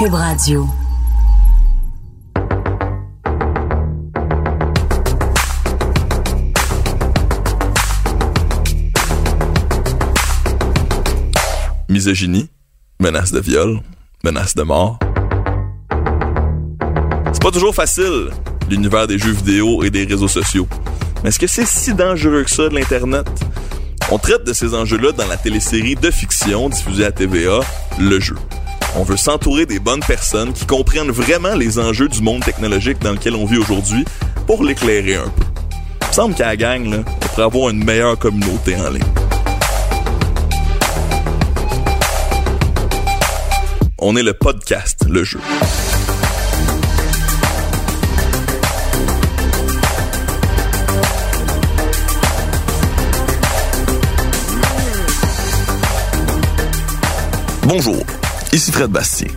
Cube Radio. misogynie, menace de viol, menace de mort. C'est pas toujours facile, l'univers des jeux vidéo et des réseaux sociaux. Mais est-ce que c'est si dangereux que ça de l'Internet? On traite de ces enjeux-là dans la télésérie de fiction diffusée à TVA, Le Jeu. On veut s'entourer des bonnes personnes qui comprennent vraiment les enjeux du monde technologique dans lequel on vit aujourd'hui pour l'éclairer un peu. Il me semble qu'à la gang, là, on pourrait avoir une meilleure communauté en ligne. On est le podcast, le jeu. Bonjour, ici Fred Bastien.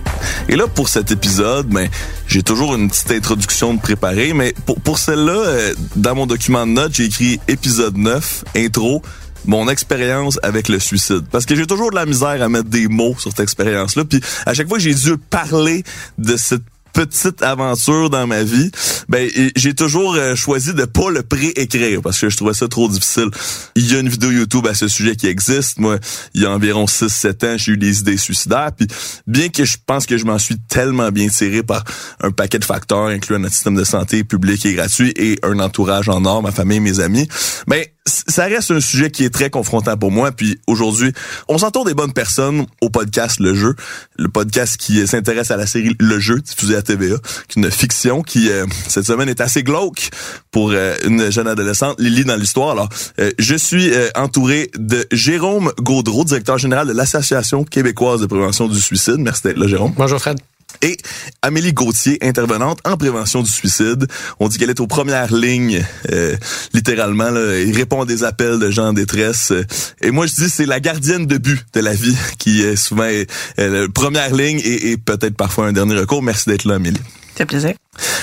Et là, pour cet épisode, ben, j'ai toujours une petite introduction de préparer, mais pour, celle-là, euh, dans mon document de notes, j'ai écrit épisode 9, intro, mon expérience avec le suicide. Parce que j'ai toujours de la misère à mettre des mots sur cette expérience-là. Puis à chaque fois j'ai dû parler de cette petite aventure dans ma vie, ben j'ai toujours euh, choisi de pas le pré-écrire parce que je trouvais ça trop difficile. Il y a une vidéo YouTube à ce sujet qui existe. Moi, il y a environ 6-7 ans, j'ai eu des idées suicidaires. Puis bien que je pense que je m'en suis tellement bien tiré par un paquet de facteurs, incluant notre système de santé public et gratuit et un entourage en or, ma famille, mes amis, ben ça reste un sujet qui est très confrontant pour moi. Puis aujourd'hui, on s'entoure des bonnes personnes au podcast Le Jeu, le podcast qui s'intéresse à la série Le Jeu diffusée à TVA, qui est une fiction qui euh, cette semaine est assez glauque pour euh, une jeune adolescente, Lily dans l'histoire. Alors, euh, je suis entouré de Jérôme Gaudreau, directeur général de l'Association québécoise de prévention du suicide. Merci d'être là, Jérôme. Bonjour Fred et Amélie Gauthier, intervenante en prévention du suicide. On dit qu'elle est aux premières lignes, euh, littéralement, là, répond à des appels de gens en détresse. Et moi, je dis c'est la gardienne de but de la vie qui est souvent la première ligne et, peut-être parfois un dernier recours. Merci d'être là, Amélie. C'est plaisir.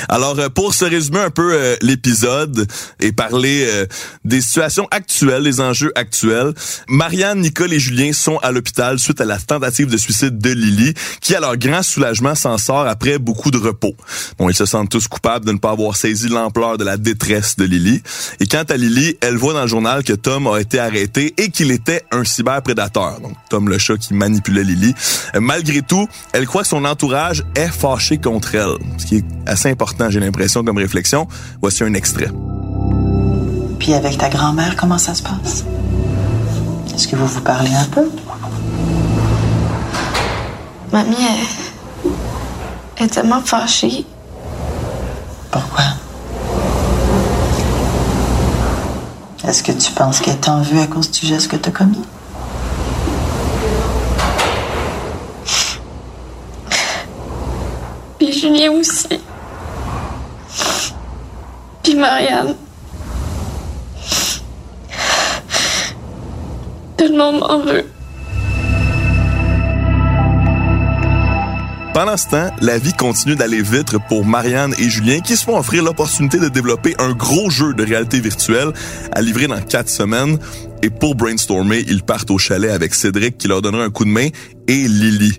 Alors, euh, pour se résumer un peu euh, l'épisode et parler euh, des situations actuelles, des enjeux actuels, Marianne, Nicole et Julien sont à l'hôpital suite à la tentative de suicide de Lily, qui, à leur grand soulagement, s'en sort après beaucoup de repos. Bon, ils se sentent tous coupables de ne pas avoir saisi l'ampleur de la détresse de Lily. Et quant à Lily, elle voit dans le journal que Tom a été arrêté et qu'il était un cyberprédateur. Donc, Tom le chat qui manipulait Lily. malgré tout, elle croit que son entourage est fâché contre elle, ce qui est assez important, j'ai l'impression, comme réflexion. Voici un extrait. Puis avec ta grand-mère, comment ça se passe? Est-ce que vous vous parlez un peu? Mamie, elle, est tellement fâchée. Pourquoi? Est-ce que tu penses qu'elle t'en veut à cause du geste que tu as commis? Puis Julien aussi. Marianne. Monde m'en veut. Pendant ce temps, la vie continue d'aller vite pour Marianne et Julien qui se font offrir l'opportunité de développer un gros jeu de réalité virtuelle à livrer dans quatre semaines. Et pour brainstormer, ils partent au chalet avec Cédric qui leur donnera un coup de main et Lily.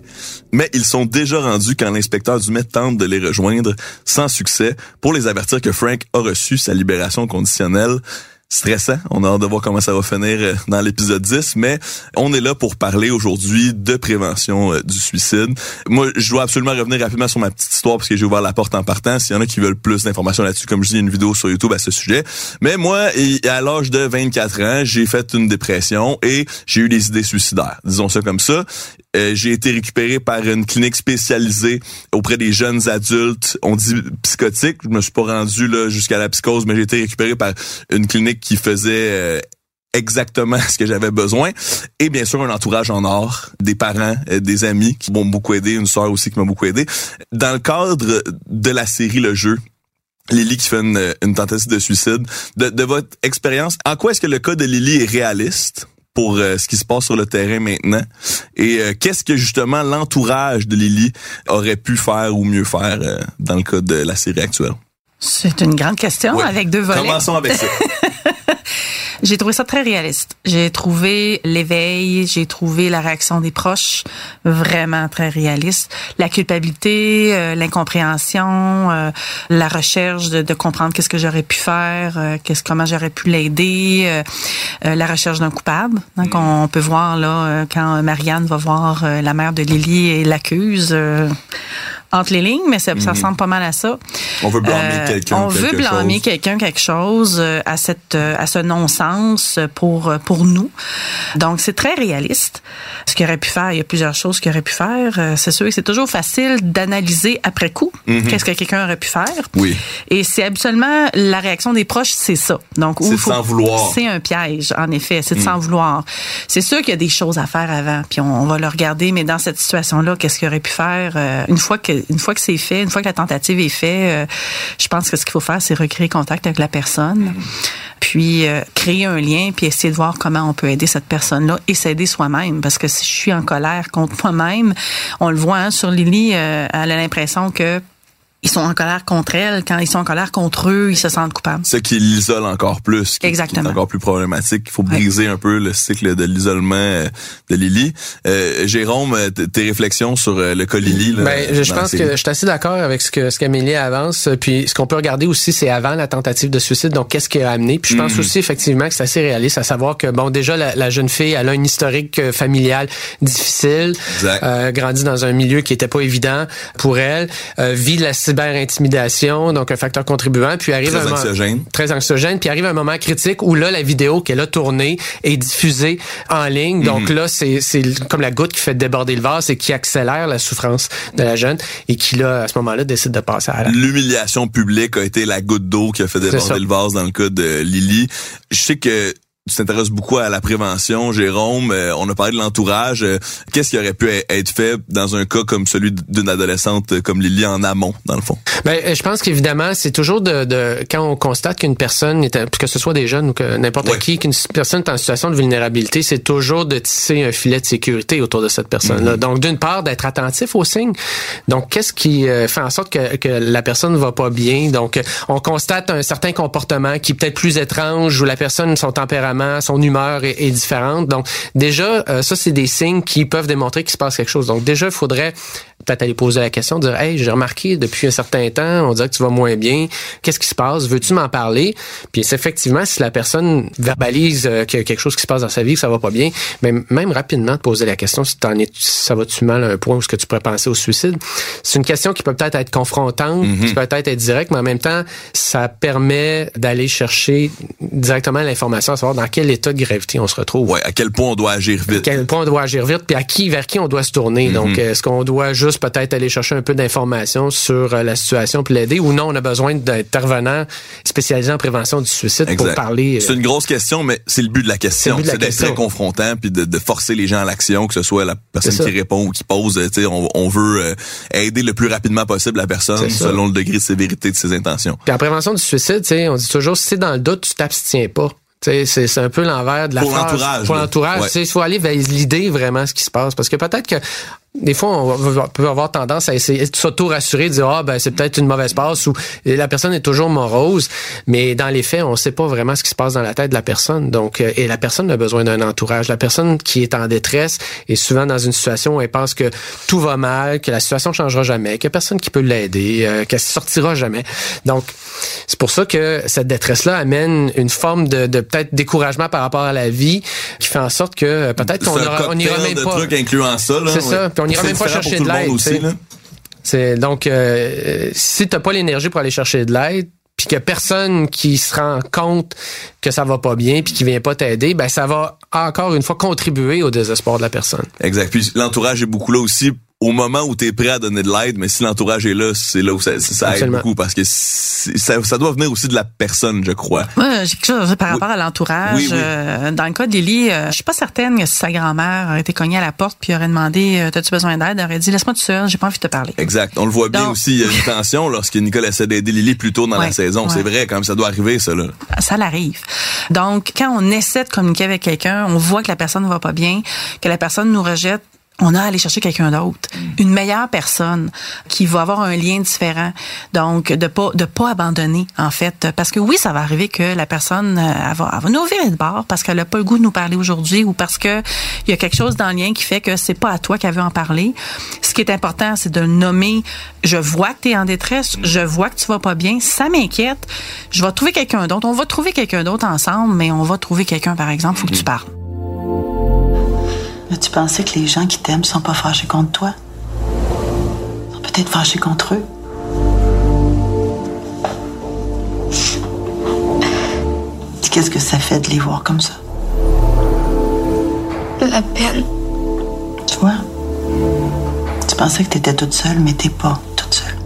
Mais ils sont déjà rendus quand l'inspecteur du Met tente de les rejoindre sans succès pour les avertir que Frank a reçu sa libération conditionnelle stressant. On a hâte de voir comment ça va finir euh, dans l'épisode 10, mais on est là pour parler aujourd'hui de prévention euh, du suicide. Moi, je dois absolument revenir rapidement sur ma petite histoire parce que j'ai ouvert la porte en partant. S'il y en a qui veulent plus d'informations là-dessus, comme je dis, il y a une vidéo sur YouTube à ce sujet. Mais moi, à l'âge de 24 ans, j'ai fait une dépression et j'ai eu des idées suicidaires. Disons ça comme ça. Euh, j'ai été récupéré par une clinique spécialisée auprès des jeunes adultes. On dit psychotique. Je me suis pas rendu là jusqu'à la psychose, mais j'ai été récupéré par une clinique qui faisait euh, exactement ce que j'avais besoin. Et bien sûr, un entourage en or, des parents, euh, des amis qui m'ont beaucoup aidé, une soeur aussi qui m'a beaucoup aidé. Dans le cadre de la série Le Jeu, Lily qui fait une, tentative de suicide, de, de votre expérience, en quoi est-ce que le cas de Lily est réaliste? Pour euh, ce qui se passe sur le terrain maintenant et euh, qu'est-ce que justement l'entourage de Lily aurait pu faire ou mieux faire euh, dans le cas de la série actuelle? C'est une grande question Ouais. avec deux volets. Commençons avec ça. J'ai trouvé ça très réaliste. J'ai trouvé l'éveil, j'ai trouvé la réaction des proches vraiment très réaliste. La culpabilité, euh, l'incompréhension, euh, la recherche de, de comprendre qu'est-ce que j'aurais pu faire, euh, qu'est-ce comment j'aurais pu l'aider, la recherche d'un coupable. Donc on peut voir là quand Marianne va voir la mère de Lily et l'accuse. Entre les lignes, mais ça, ça ressemble pas mal à ça. On veut blâmer Euh, quelqu'un. On veut blâmer quelqu'un quelque chose euh, à cette euh, à ce non-sens pour pour nous. Donc c'est très réaliste. Ce qu'il aurait pu faire, il y a plusieurs choses qu'il aurait pu faire. C'est sûr que c'est toujours facile d'analyser après coup qu'est-ce que quelqu'un aurait pu faire. Mhm. Oui. Et c'est absolument la réaction des proches, c'est ça. Donc où faut- s'en vouloir. C'est un piège, en effet. C'est de Mm. s'en vouloir. C'est sûr qu'il y a des choses à faire avant, puis on, on va le regarder. Mais dans cette situation-là, qu'est-ce qu'il aurait pu faire euh, une fois que une fois que c'est fait, une fois que la tentative est faite, euh, je pense que ce qu'il faut faire, c'est recréer contact avec la personne, puis euh, créer un lien, puis essayer de voir comment on peut aider cette personne-là et s'aider soi-même. Parce que si je suis en colère contre moi-même, on le voit hein, sur Lily, euh, elle a l'impression que ils sont en colère contre elle. Quand ils sont en colère contre eux, ils se sentent coupables. Ce qui l'isole encore plus, qui, Exactement. qui est encore plus problématique. Il faut Ouais. briser un peu le cycle de l'isolement euh, de Lily. Euh, Jérôme, euh, tes réflexions sur euh, le cas Lily. Là, Ben, je, pense que je suis assez d'accord avec ce que ce qu'Amélie avance. Puis ce qu'on peut regarder aussi, c'est avant la tentative de suicide. Donc qu'est-ce qui a amené? Puis je pense Mhm. aussi effectivement que c'est assez réaliste, à savoir que bon, déjà la, la jeune fille, elle a un historique familial difficile, Exact. euh, grandi dans un milieu qui était pas évident pour elle, euh, vit la cyber-intimidation, donc un facteur contribuant. Puis arrive Très un moment- très anxiogène. Puis arrive un moment critique où là, la vidéo qu'elle a tournée est diffusée en ligne. Donc Mhm. là, c'est c'est comme la goutte qui fait déborder le vase et qui accélère la souffrance de la jeune et qui, là, à ce moment-là, décide de passer à. L'humiliation publique a été la goutte d'eau qui a fait déborder le vase dans le cas de Lily. Je sais que tu t'intéresses beaucoup à la prévention, Jérôme. Euh, on a parlé de l'entourage. Euh, Qu'est-ce qui aurait pu e- être fait dans un cas comme celui d'une adolescente comme Lily en amont, dans le fond? Ben, je pense qu'évidemment, c'est toujours de, de quand on constate qu'une personne, est, que ce soit des jeunes ou que n'importe Ouais. qui, qu'une personne est en situation de vulnérabilité, c'est toujours de tisser un filet de sécurité autour de cette personne-là. Donc, d'une part, d'être attentif aux signes. Donc, qu'est-ce qui euh, fait en sorte que, que la personne va pas bien? Donc, euh, on constate un certain comportement qui est peut-être plus étrange, où la personne, son tempérament, son humeur est, différente. Donc, déjà, euh, ça, c'est des signes qui peuvent démontrer qu'il se passe quelque chose. Donc, déjà, il faudrait peut-être aller poser la question, dire Hey, j'ai remarqué depuis un certain temps, on dirait que tu vas moins bien. Qu'est-ce qui se passe? Veux-tu m'en parler? Puis c'est effectivement, si la personne verbalise euh, qu'il y a quelque chose qui se passe dans sa vie, que ça va pas bien, mais même rapidement de poser la question si t'en es ça va-tu mal à un point où ce que tu pourrais penser au suicide? C'est une question qui peut peut-être être confrontante, qui peut peut-être être directe, mais en même temps, ça permet d'aller chercher directement l'information, à savoir dans quel état de gravité on se retrouve Ouais, à quel point on doit agir à vite. quel point on doit agir vite, puis à qui, vers qui on doit se tourner. Mhm. Donc, est-ce qu'on doit juste peut-être aller chercher un peu d'informations sur euh, la situation puis l'aider, ou non, on a besoin d'intervenants spécialisés en prévention du suicide pour parler. euh, C'est une grosse question, mais c'est le but de la question. C'est d'être très confrontant puis de, de forcer les gens à l'action, que ce soit la personne qui répond ou qui pose. Tu sais, on, on veut euh, aider le plus rapidement possible la personne selon le degré de sévérité de ses intentions. Puis en prévention du suicide, tu sais, on dit toujours, si c'est dans le doute, tu t'abstiens pas. C'est un peu l'envers de la Pour l'entourage, Pour l'entourage. Ouais. Il faut aller vers l'idée vraiment ce qui se passe. Parce que peut-être que des fois, on peut avoir tendance à essayer de s'auto-rassurer, de dire, ah, ben, c'est peut-être une mauvaise passe ou la personne est toujours morose. Mais dans les faits, on sait pas vraiment ce qui se passe dans la tête de la personne. Donc, euh, et la personne a besoin d'un entourage. La personne qui est en détresse est souvent dans une situation où elle pense que tout va mal, que la situation ne changera jamais, qu'il y a personne qui peut l'aider, euh, qu'elle sortira jamais. Donc, c'est pour ça que cette détresse-là amène une forme de, de peut-être découragement par rapport à la vie qui fait en sorte que euh, peut-être qu'on on cocktail même de pas. trucs incluant ça. là, C'est ça, ouais. On ira même pas chercher de l'aide. C'est donc euh, si t'as pas l'énergie pour aller chercher de l'aide, puis que personne qui se rend compte que ça va pas bien, puis qui vient pas t'aider, ben ça va encore une fois contribuer au désespoir de la personne. Exact. Puis l'entourage est beaucoup là aussi au moment où tu es prêt à donner de l'aide, mais si l'entourage est là, c'est là où ça, ça aide beaucoup parce que ça, ça doit venir aussi de la personne, je crois. Moi, j'ai quelque chose par Oui. rapport à l'entourage. Oui, oui. Euh, dans le cas de Lily, euh, je suis pas certaine que si sa grand-mère aurait été cognée à la porte puis aurait demandé euh, T'as-tu besoin d'aide? Elle aurait dit Laisse-moi tout seul, j'ai pas envie de te parler. Exact. On le voit bien Donc- aussi, il y a une tension lorsque Nicole essaie d'aider Lily plus tôt dans la Ouais, saison. C'est ouais. vrai, quand même, ça doit arriver, ça, là. Ça l'arrive. Donc, quand on essaie de communiquer avec quelqu'un, on voit que la personne ne va pas bien, que la personne nous rejette, on a à aller chercher quelqu'un d'autre, une meilleure personne qui va avoir un lien différent. Donc de pas de pas abandonner en fait. Parce que oui, ça va arriver que la personne euh, elle va, elle va nous virer de bord parce qu'elle a pas le goût de nous parler aujourd'hui ou parce que il y a quelque chose dans le lien qui fait que c'est pas à toi qu'elle veut en parler. Ce qui est important, c'est de nommer. Je vois que tu es en détresse, je vois que tu vas pas bien, ça m'inquiète. Je vais trouver quelqu'un d'autre, on va trouver quelqu'un d'autre ensemble, mais on va trouver quelqu'un par exemple, faut que tu parles. As-tu pensé que les gens qui t'aiment sont pas fâchés contre toi? Ils sont peut-être fâchés contre eux. Qu'est-ce que ça fait de les voir comme ça? La peine. Tu vois? Tu pensais que t'étais toute seule, mais t'es pas toute seule.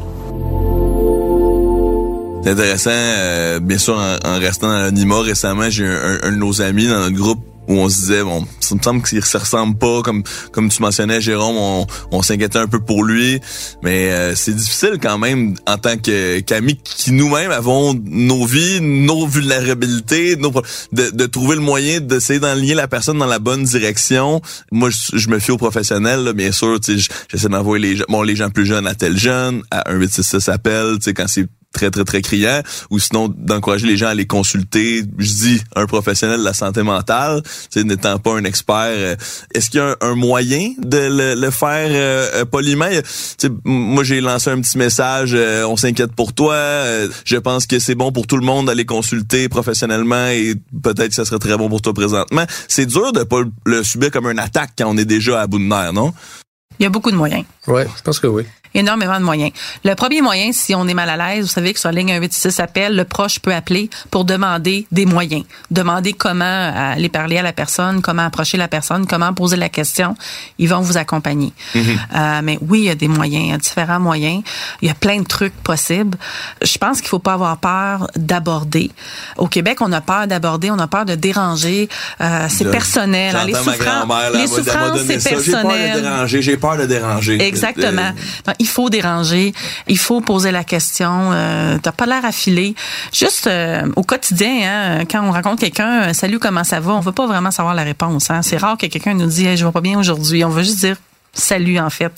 C'est intéressant, euh, bien sûr, en, en restant dans l'anonymat, récemment, j'ai un, un- un de nos amis dans notre groupe où on se disait, bon, ça me semble qu'il se ressemble pas, comme comme tu mentionnais, Jérôme, on, on s'inquiétait un peu pour lui, mais euh, c'est difficile quand même en tant que qui nous-mêmes avons nos vies, nos vulnérabilités, nos, de, de trouver le moyen d'essayer d'enligner la personne dans la bonne direction. Moi, je, me fie aux professionnels, là, bien sûr, j'essaie d'envoyer les bon, les gens plus jeunes à tel jeune, à 1866 appel, tu sais, quand c'est très très très criant ou sinon d'encourager les gens à les consulter je dis un professionnel de la santé mentale n'étant pas un expert euh, est-ce qu'il y a un, moyen de le, faire euh, euh, poliment? Tu sais, m- moi j'ai lancé un petit message euh, on s'inquiète pour toi je pense que c'est bon pour tout le monde d'aller consulter professionnellement et peut-être que ça serait très bon pour toi présentement. C'est dur de pas le subir comme une attaque quand on est déjà à bout de nerfs non? Il y a beaucoup de moyens. Ouais, je pense que oui. énormément de moyens. Le premier moyen, si on est mal à l'aise, vous savez que sur la ligne 186 appel, le proche peut appeler pour demander des moyens, demander comment aller parler à la personne, comment approcher la personne, comment poser la question. Ils vont vous accompagner. Euh, mais oui, il y a des moyens, il y a différents moyens. Il y a plein de trucs possibles. Je pense qu'il faut pas avoir peur d'aborder. Au Québec, on a peur d'aborder, on a peur de déranger. Euh, c'est personnel. hein. Les J'entends ma là, les souffrances, c'est ça. J'ai peur de personnel. déranger, j'ai peur de déranger. Exactement. Non, il faut déranger, il faut poser la question. Euh, T'as pas l'air affilé. Juste euh, au quotidien, hein, quand on rencontre quelqu'un, euh, salut, comment ça va, on veut pas vraiment savoir la réponse. Hein. C'est rare que quelqu'un nous dise, hey, je vais pas bien aujourd'hui. On veut juste dire salut en fait.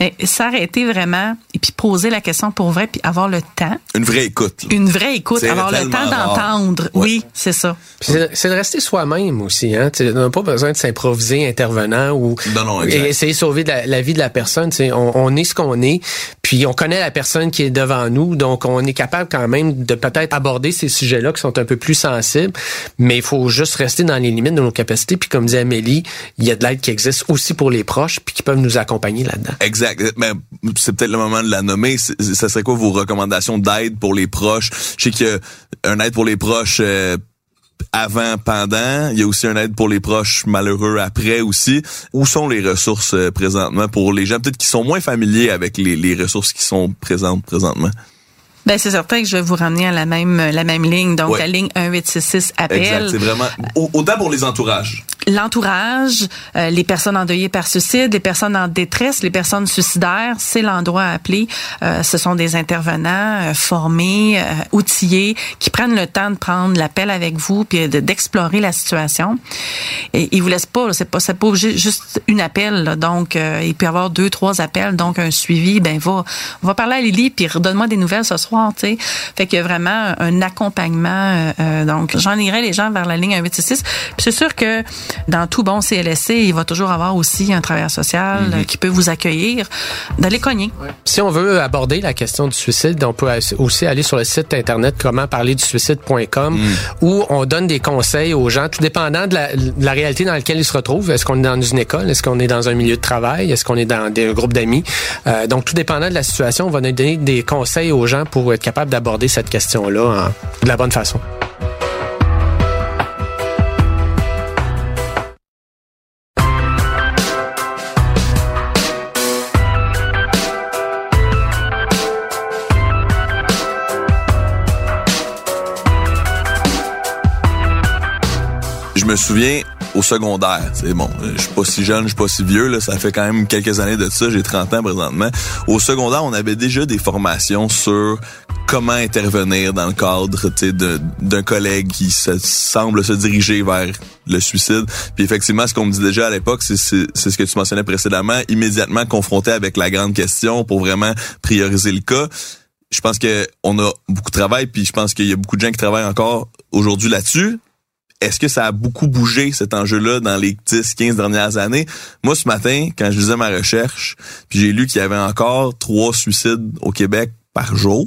Mais s'arrêter vraiment et puis poser la question pour vrai puis avoir le temps, Une vraie écoute. là. une vraie écoute, avoir le temps d'entendre. Ouais. Oui, c'est ça. Puis C'est de rester soi-même aussi. Hein? Tu sais, On n'a pas besoin de s'improviser intervenant ou Non, non, exact. et essayer de sauver de la, la vie de la personne. Tu sais, On, on est ce qu'on est, puis on connaît la personne qui est devant nous, donc on est capable quand même de peut-être aborder ces sujets-là qui sont un peu plus sensibles, mais il faut juste rester dans les limites de nos capacités. Puis comme dit Amélie, il y a de l'aide qui existe aussi pour les proches, puis qui peuvent nous accompagner là-dedans. Exact. Mais c'est peut-être le moment de la nommer. Ça serait quoi vos recommandations d'aide pour les proches? Je sais qu'il y a un aide pour les proches euh, avant, pendant. Il y a aussi un aide pour les proches malheureux après aussi. Où sont les ressources euh, présentement pour les gens peut-être qui sont moins familiers avec les, les ressources qui sont présentes présentement? Ben c'est certain que je vais vous ramener à la même la même ligne donc Ouais. la ligne 1866 appel. Exact. C'est vraiment au- autant pour les entourages. l'entourage, euh, les personnes endeuillées par suicide, les personnes en détresse, les personnes suicidaires, c'est l'endroit à appeler. Euh, ce sont des intervenants euh, formés, euh, outillés, qui prennent le temps de prendre l'appel avec vous puis de- d'explorer la situation. Et ils vous laissent pas, c'est pas, c'est pas obligé juste une appel. là. donc, euh, il peut y avoir deux, trois appels, donc un suivi. Ben va, on va parler à Lily puis redonne-moi des nouvelles ce soir. Tu sais, fait qu'il y a vraiment un accompagnement. euh, euh, donc, j'en irai les gens vers la ligne 1866. Puis c'est sûr que dans tout bon CLSC, il va toujours avoir aussi un travailleur social euh, qui peut vous accueillir. D'aller cogner. Si on veut aborder la question du suicide, on peut aussi aller sur le site internet comment parler du suicide.com où on donne des conseils aux gens, tout dépendant de la, de la réalité dans laquelle ils se retrouvent. Est-ce qu'on est dans une école? Est-ce qu'on est dans un milieu de travail? Est-ce qu'on est dans des groupes d'amis? Euh, donc, tout dépendant de la situation, on va donner des conseils aux gens pour être capable d'aborder cette question-là de la bonne façon. Je me souviens au secondaire, c'est bon, euh, je suis pas si jeune, je suis pas si vieux là, ça fait quand même quelques années de ça, j'ai 30 ans présentement. Au secondaire, on avait déjà des formations sur comment intervenir dans le cadre d'un collègue qui se, semble se diriger vers le suicide. Puis effectivement, ce qu'on me dit déjà à l'époque, c'est ce que tu mentionnais précédemment, immédiatement confronté avec la grande question pour vraiment prioriser le cas. Je pense que on a beaucoup de travail, puis je pense qu'il y a beaucoup de gens qui travaillent encore aujourd'hui là-dessus. Est-ce que ça a beaucoup bougé cet enjeu-là dans les 10, 15 dernières années? Moi, ce matin, quand je faisais ma recherche, puis j'ai lu qu'il y avait encore trois suicides au Québec par jour.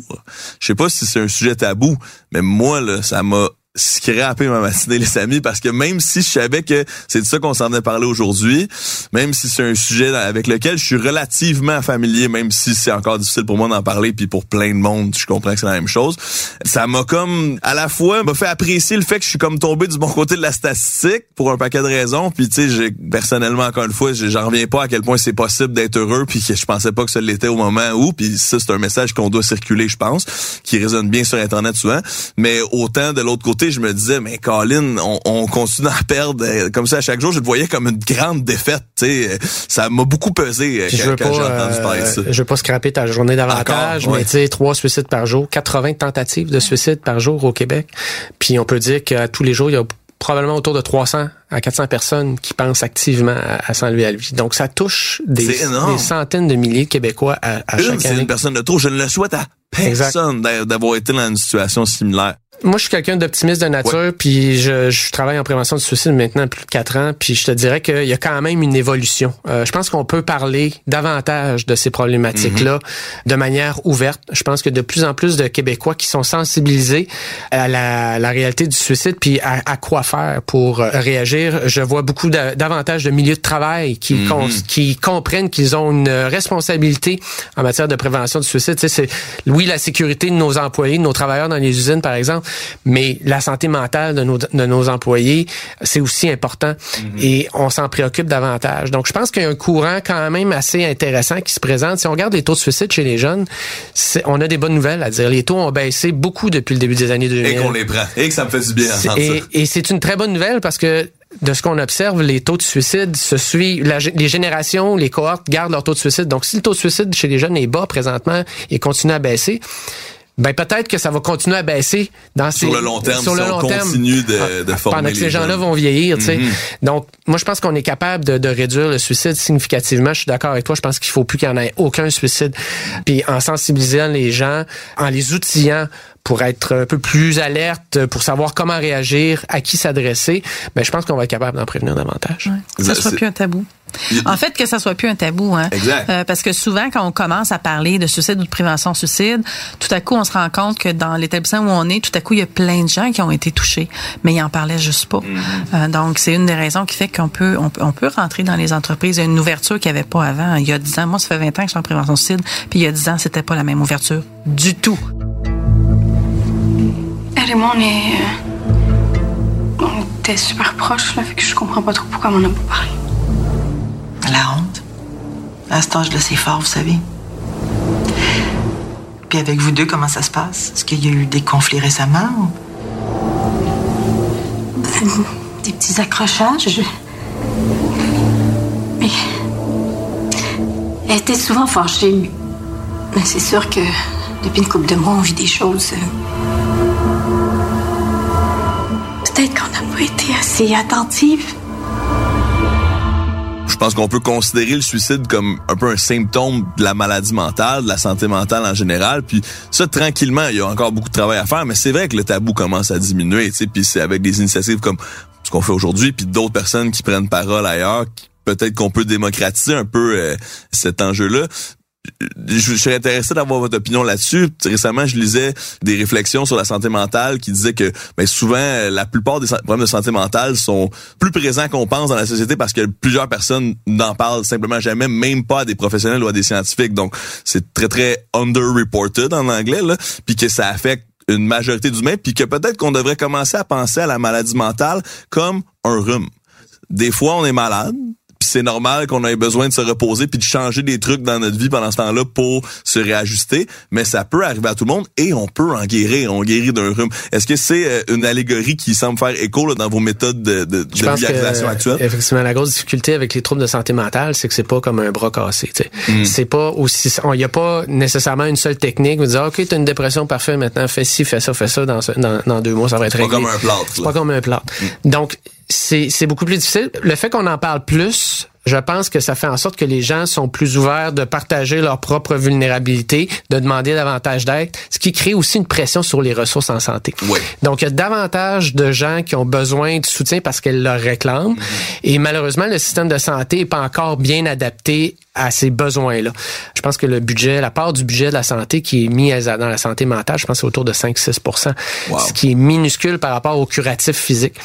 Je sais pas si c'est un sujet tabou, mais moi, là, ça m'a scrappé ma matinée, les amis, parce que même si je savais que c'est de ça qu'on s'en venait parler aujourd'hui, même si c'est un sujet avec lequel je suis relativement familier, même si c'est encore difficile pour moi d'en parler, puis pour plein de monde, je comprends que c'est la même chose, ça m'a comme, à la fois, m'a fait apprécier le fait que je suis comme tombé du bon côté de la statistique pour un paquet de raisons, puis tu sais, personnellement, encore une fois, j'en reviens pas à quel point c'est possible d'être heureux, puis que je pensais pas que ça l'était au moment où, puis ça, c'est un message qu'on doit circuler, je pense, qui résonne bien sur Internet souvent, mais autant de l'autre côté, je me disais, mais Colin, on, on continue d'en perdre euh, comme ça à chaque jour, je le voyais comme une grande défaite, tu sais, ça m'a beaucoup pesé euh, Puis quand, j'ai entendu euh, parler de ça. je veux pas scraper ta journée davantage, Encore, ouais. mais tu sais, trois suicides par jour, 80 tentatives de suicide par jour au Québec. Puis on peut dire qu'à tous les jours, il y a probablement autour de 300 à 400 personnes qui pensent activement à, à s'enlever à vie. Donc ça touche des, centaines de milliers de Québécois à, à Une, chaque année. une personne de trop. Je ne le souhaite à personne d'a- d'avoir été dans une situation similaire. Moi, je suis quelqu'un d'optimiste de nature, puis je, je travaille en prévention du suicide maintenant plus de quatre ans, puis je te dirais qu'il y a quand même une évolution. Euh, je pense qu'on peut parler davantage de ces problématiques-là de manière ouverte. Je pense que de plus en plus de Québécois qui sont sensibilisés à la, la réalité du suicide, puis à, à quoi faire pour euh, réagir. Je vois beaucoup de- davantage de milieux de travail qui, con- qui comprennent qu'ils ont une responsabilité en matière de prévention du suicide. Tu sais, c'est oui la sécurité de nos employés, de nos travailleurs dans les usines par exemple, mais la santé mentale de nos, de nos employés, c'est aussi important et on s'en préoccupe davantage. Donc je pense qu'il y a un courant quand même assez intéressant qui se présente. Si on regarde les taux de suicide chez les jeunes, on a des bonnes nouvelles à dire. Les taux ont baissé beaucoup depuis le début des années 2000. Et qu'on les prend. Et que ça me fait du bien Et, et c'est une très bonne nouvelle parce que de ce qu'on observe, les taux de suicide se suivent. La les générations, les cohortes gardent leur taux de suicide. Donc, si le taux de suicide chez les jeunes est bas présentement et continue à baisser, ben peut-être que ça va continuer à baisser dans Sur ces- le long terme, sur si le on long terme, continue de- ah, de former pendant que les ces gens-là vont vieillir, tu sais. Mhm. Donc, moi, je pense qu'on est capable de, de réduire le suicide significativement. Je suis d'accord avec toi. Je pense qu'il faut plus qu'il y en ait aucun suicide. Puis en sensibilisant les gens, en les outillant pour être un peu plus alerte, pour savoir comment réagir, à qui s'adresser, ben je pense qu'on va être capable d'en prévenir davantage. Que ça soit plus un tabou. En fait, que ça soit plus un tabou, hein. Exact. Euh, parce que souvent, quand on commence à parler de suicide ou de prévention suicide, tout à coup, on se rend compte que dans l'établissement où on est, tout à coup, il y a plein de gens qui ont été touchés, mais ils en parlaient juste pas. Euh, donc, c'est une des raisons qui fait qu'on peut, on, peut- on peut rentrer dans les entreprises. Il y a une ouverture qu'il n'y avait pas avant. Il y a 10 ans, moi, ça fait 20 ans que je suis en prévention suicide, puis il y a 10 ans, c'était pas la même ouverture du tout. Elle et moi, on est. euh, On était super proches, là, fait que je comprends pas trop pourquoi on en a pas parlé. La honte. À cet âge-là, fort, vous savez. Puis avec vous deux, comment ça se passe? Est-ce qu'il y a eu des conflits récemment? Des petits accrochages. Mais. Elle était souvent fâchée, mais. Mais c'est sûr que depuis une couple de mois, on vit des choses. euh, Peut-être qu'on n'a pas été assez attentive. Je pense qu'on peut considérer le suicide comme un peu un symptôme de la maladie mentale, de la santé mentale en général. Puis ça, tranquillement, il y a encore beaucoup de travail à faire, mais c'est vrai que le tabou commence à diminuer. Puis c'est avec des initiatives comme ce qu'on fait aujourd'hui, puis d'autres personnes qui prennent parole ailleurs, peut-être qu'on peut démocratiser un peu euh, cet enjeu-là. Je, je serais intéressé d'avoir votre opinion là-dessus. Récemment, je lisais des réflexions sur la santé mentale qui disaient que ben, souvent, euh, la plupart des problèmes de santé mentale sont plus présents qu'on pense dans la société parce que plusieurs personnes n'en parlent simplement jamais, même pas à des professionnels ou à des scientifiques. Donc, c'est très, très underreported en anglais, là, puis que ça affecte une majorité d'humains, puis que peut-être qu'on devrait commencer à penser à la maladie mentale comme un rhume. Des fois, on est malade, Puis c'est normal qu'on ait besoin de se reposer puis de changer des trucs dans notre vie pendant ce temps-là pour se réajuster. Mais ça peut arriver à tout le monde et on peut en guérir. On guérit d'un rhume. Est-ce que c'est euh, une allégorie qui semble faire écho là, dans vos méthodes de, de, de que, vulgarisation actuelle? Effectivement, la grosse difficulté avec les troubles de santé mentale, c'est que c'est pas comme un bras cassé. tu sais. Mm. C'est pas aussi. Il n'y a pas nécessairement une seule technique. Vous dire, ok, t'as une dépression parfait, maintenant fais ci, fais ça, fais ça. Dans, dans, dans deux mois, ça va être Pas réglé. comme un plâtre, pas comme un plâtre. Donc c'est c'est beaucoup plus difficile. Le fait qu'on en parle plus, je pense que ça fait en sorte que les gens sont plus ouverts de partager leur propre vulnérabilité, de demander davantage d'aide, ce qui crée aussi une pression sur les ressources en santé. Oui. Donc, il y a davantage de gens qui ont besoin de soutien parce qu'elles le réclament. Et malheureusement, le système de santé est pas encore bien adapté à ces besoins-là. Je pense que le budget, la part du budget de la santé qui est mis à- dans la santé mentale, je pense c'est autour de 5-6 Wow. ce qui est minuscule par rapport au curatif physique.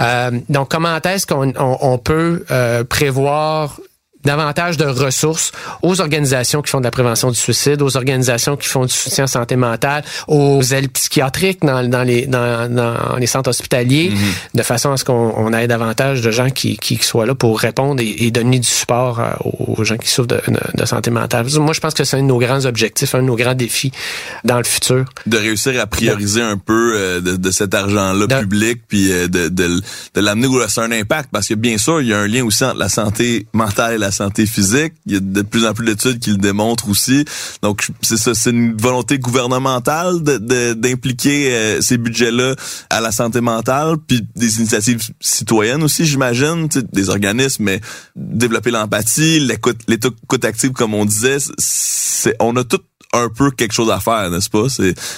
Euh, donc, comment est-ce qu'on on, on peut euh, prévoir davantage de ressources aux organisations qui font de la prévention du suicide, aux organisations qui font du soutien en santé mentale, aux ailes psychiatriques dans, dans les dans, dans les centres hospitaliers, de façon à ce qu'on on ait davantage de gens qui, qui soient là pour répondre et, et donner du support euh, aux gens qui souffrent de, de- de santé mentale. Moi, je pense que c'est un de nos grands objectifs, un de nos grands défis dans le futur. de réussir à prioriser un peu euh, de, de cet argent-là public puis euh, de l'amener où ça a un impact parce que bien sûr il y a un lien aussi entre la santé mentale et la santé physique il y a de plus en plus d'études qui le démontrent aussi donc c'est ça c'est une volonté gouvernementale d'impliquer euh, ces budgets-là à la santé mentale puis des initiatives citoyennes aussi j'imagine des organismes mais développer l'empathie l'écoute active comme on disait c'est on a tout un peu quelque chose à faire, n'est-ce pas?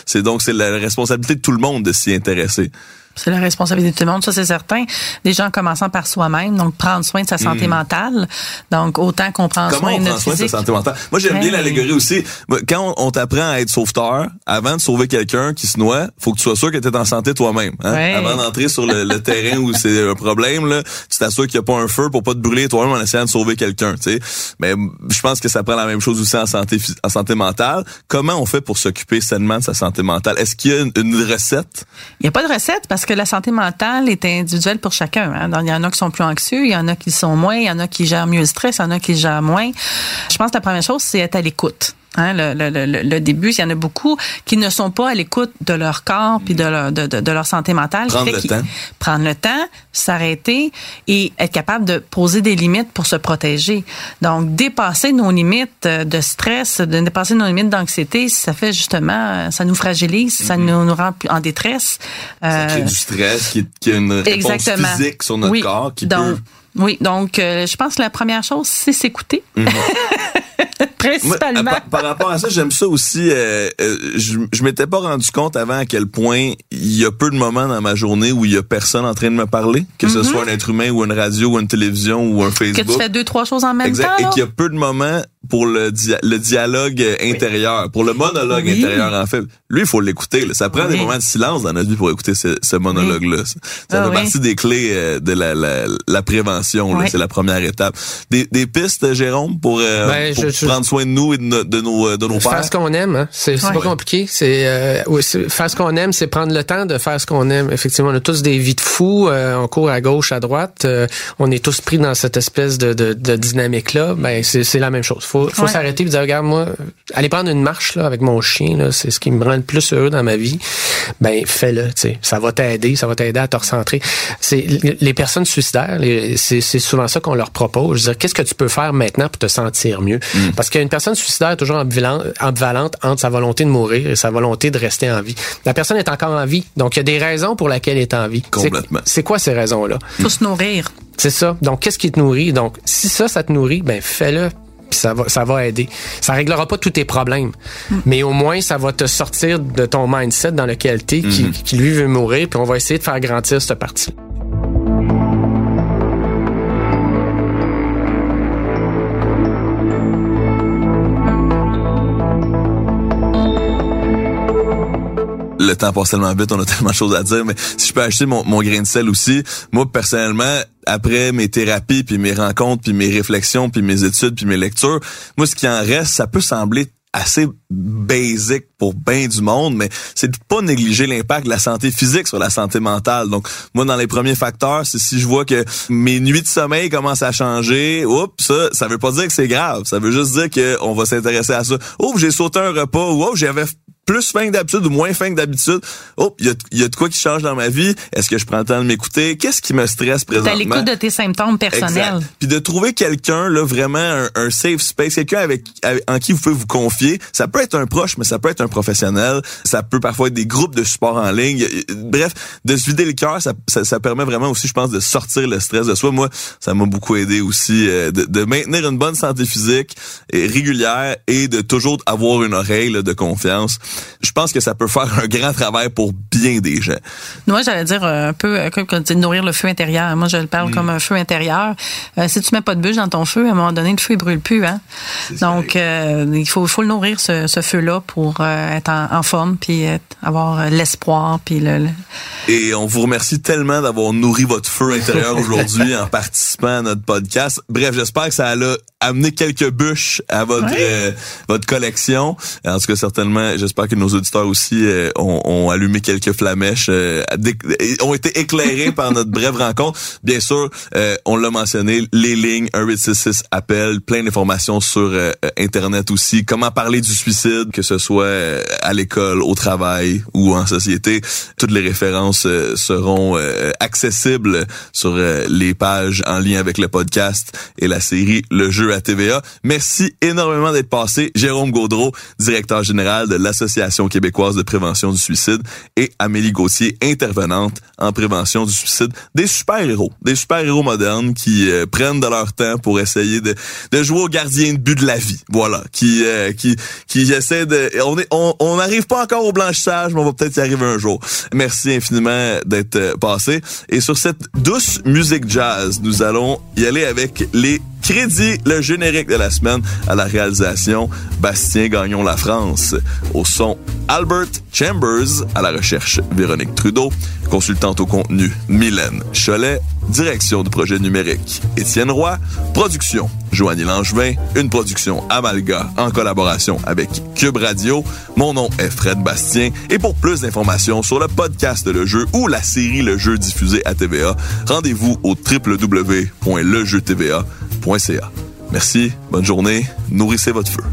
C'est donc c'est la responsabilité de tout le monde de s'y intéresser. C'est la responsabilité de tout le monde, ça c'est certain. Déjà en commençant par soi-même, donc prendre soin de sa santé mentale. Donc autant qu'on prend Mm. Comment soin on de notre soin de sa santé mentale? Moi, j'aime bien Hey. l'allégorie aussi. Quand on, on t'apprend à être sauveteur, avant de sauver quelqu'un qui se noie, faut que tu sois sûr que tu es en santé toi-même. Hein? Ouais. Avant d'entrer sur le, le terrain où c'est un problème, là, tu t'assures qu'il n'y a pas un feu pour pas te brûler toi-même en essayant de sauver quelqu'un. tu sais. Mais je pense que ça prend la même chose aussi en santé, en santé mentale. Comment on fait pour s'occuper sainement de sa santé mentale? Est-ce qu'il y a une, une recette? Il n'y a pas de recette parce que la santé mentale est individuelle pour chacun. Hein. Donc, il y en a qui sont plus anxieux, il y en a qui sont moins, il y en a qui gèrent mieux le stress, il y en a qui gèrent moins. Je pense que la première chose, c'est être à l'écoute. Hein, le, le, le, le début, il y en a beaucoup qui ne sont pas à l'écoute de leur corps puis de leur, de, de, de leur santé mentale. Prendre le temps. Prendre le temps, s'arrêter et être capable de poser des limites pour se protéger. Donc, dépasser nos limites de stress, de dépasser nos limites d'anxiété, ça fait justement, ça nous fragilise, ça nous, nous rend en détresse. Mm-hmm. Ça crée Euh, du stress, qui, qui a une réponse Exactement. physique sur notre oui. corps qui donc, peut Oui, donc euh, je pense que la première chose, c'est s'écouter. Moi, Principalement. par, par rapport à ça, j'aime ça aussi. euh, euh, je je m'étais pas rendu compte avant à quel point il y a peu de moments dans ma journée où il y a personne en train de me parler, que ce soit un être humain ou une radio ou une télévision ou un Mm-hmm. que Facebook. tu fais deux, trois choses en même Exact. temps. Et là. qu'il y a peu de moments pour le, dia- le dialogue euh, intérieur, pour le monologue Oui. intérieur en fait. Lui, il faut l'écouter. Ça prend des moments de silence dans notre vie pour écouter ce, ce monologue-là. Ça Ah fait partie des clés de la, la, la prévention. Là. Oui. C'est la première étape. Des, des pistes, Jérôme, pour, euh, Ben, pour je- je- prendre soin de nous et de, no- de nos, euh, de nos pères? Faire ce qu'on aime, hein. c'est Ouais. pas compliqué. C'est euh, oui, faire ce qu'on aime, c'est prendre le temps de faire ce qu'on aime. Effectivement, on a tous des vies de fous, euh, on court à gauche, à droite, euh, on est tous pris dans cette espèce de, de, de dynamique là. Ben c'est c'est la même chose. Faut faut Ouais. s'arrêter et dire regarde moi, aller prendre une marche là avec mon chien là, c'est ce qui me rend le plus heureux dans ma vie. Ben fais-le, tu sais, ça va t'aider, ça va t'aider à te recentrer. C'est les personnes suicidaires, les- c'est c'est souvent ça qu'on leur propose. Je veux dire, qu'est-ce que tu peux faire maintenant pour te sentir mieux? Parce qu'une personne suicidaire est toujours ambivalente, entre sa volonté de mourir et sa volonté de rester en vie. La personne est encore en vie, donc il y a des raisons pour lesquelles elle est en vie. C'est- Complètement. C'est quoi ces raisons-là? Faut se nourrir. c'est ça. Donc, qu'est-ce qui te nourrit? Donc, si ça, ça te nourrit, ben fais-le. Puis ça va, ça va aider. Ça réglera pas tous tes problèmes, mais au moins ça va te sortir de ton mindset dans lequel t'es, qui, qui lui veut mourir. Puis on va essayer de faire grandir cette partie. Le temps passe tellement vite, on a tellement de choses à dire, mais si je peux acheter mon, grain de sel aussi, moi personnellement, après mes thérapies, puis mes rencontres, puis mes réflexions, puis mes études, puis mes lectures, moi ce qui en reste, ça peut sembler assez basic pour bien du monde, mais c'est de pas négliger l'impact de la santé physique sur la santé mentale. Donc, moi, dans les premiers facteurs, c'est si je vois que mes nuits de sommeil commencent à changer, oups, ça, ça veut pas dire que c'est grave. Ça veut juste dire qu'on va s'intéresser à ça. Oups, j'ai sauté un repas, ou oups, j'avais plus faim que d'habitude ou moins faim que d'habitude. Oh, il y a, y a de quoi qui change dans ma vie? Est-ce que je prends le temps de m'écouter? Qu'est-ce qui me stresse présentement? T'as l'écoute de tes symptômes personnels. Exact. Puis de trouver quelqu'un, là, vraiment un, un safe space, quelqu'un avec, avec, en qui vous pouvez vous confier. Ça peut être un proche, mais ça peut être un professionnel. Ça peut parfois être des groupes de support en ligne. Bref, de se vider le cœur, ça, ça, ça, permet vraiment aussi, je pense, de sortir le stress de soi. Moi, ça m'a beaucoup aidé aussi euh, de, de, maintenir une bonne santé physique et régulière et de toujours avoir une oreille là, de confiance je pense que ça peut faire un grand travail pour bien des gens. Moi, j'allais dire un peu euh, comme quand tu dis nourrir le feu intérieur. Moi, je le parle mm. comme un feu intérieur. Euh, si tu mets pas de bûche dans ton feu, à un moment donné, le feu il brûle plus. Hein? Donc, euh, il faut, faut le nourrir ce, ce feu-là pour euh, être en, en, forme, puis avoir l'espoir, puis le, le, Et on vous remercie tellement d'avoir nourri votre feu intérieur aujourd'hui en participant à notre podcast. Bref, j'espère que ça a amené quelques bûches à votre ouais. votre collection. En tout cas, certainement, j'espère que nos auditeurs aussi euh, ont, allumé quelques flamèches, euh, ont été éclairés par notre brève rencontre. Bien sûr, euh, on l'a mentionné, les lignes 1866 appel, plein d'informations sur euh, internet aussi, comment parler du suicide, que ce soit à l'école, au travail ou en société. Toutes les références seront accessibles sur les pages en lien avec le podcast et la série Le jeu à TVA. Merci énormément d'être passé, Jérôme Gaudreau, directeur général de l'association québécoise de prévention du suicide, et Amélie Gauthier, intervenante en prévention du suicide. Des super-héros, des super-héros modernes qui euh, prennent de leur temps pour essayer de, de jouer au gardien de but de la vie. Voilà, qui euh, qui qui essaie de on est on n'arrive pas encore au blanchissage, mais on va peut-être y arriver un jour. Merci infiniment d'être euh, passé et sur cette douce musique jazz, nous allons y aller avec les crédit le générique de la semaine à la réalisation Bastien Gagnon La France. Au son Albert Chambers, à la recherche Véronique Trudeau, consultante au contenu Mylène Cholet, direction du projet numérique Étienne Roy, production Joanny Langevin, une production Amalga en collaboration avec Cube Radio. Mon nom est Fred Bastien et pour plus d'informations sur le podcast Le Jeu ou la série Le Jeu diffusée à TVA, rendez-vous au www.lejeutva.ca. Merci, bonne journée, nourrissez votre feu.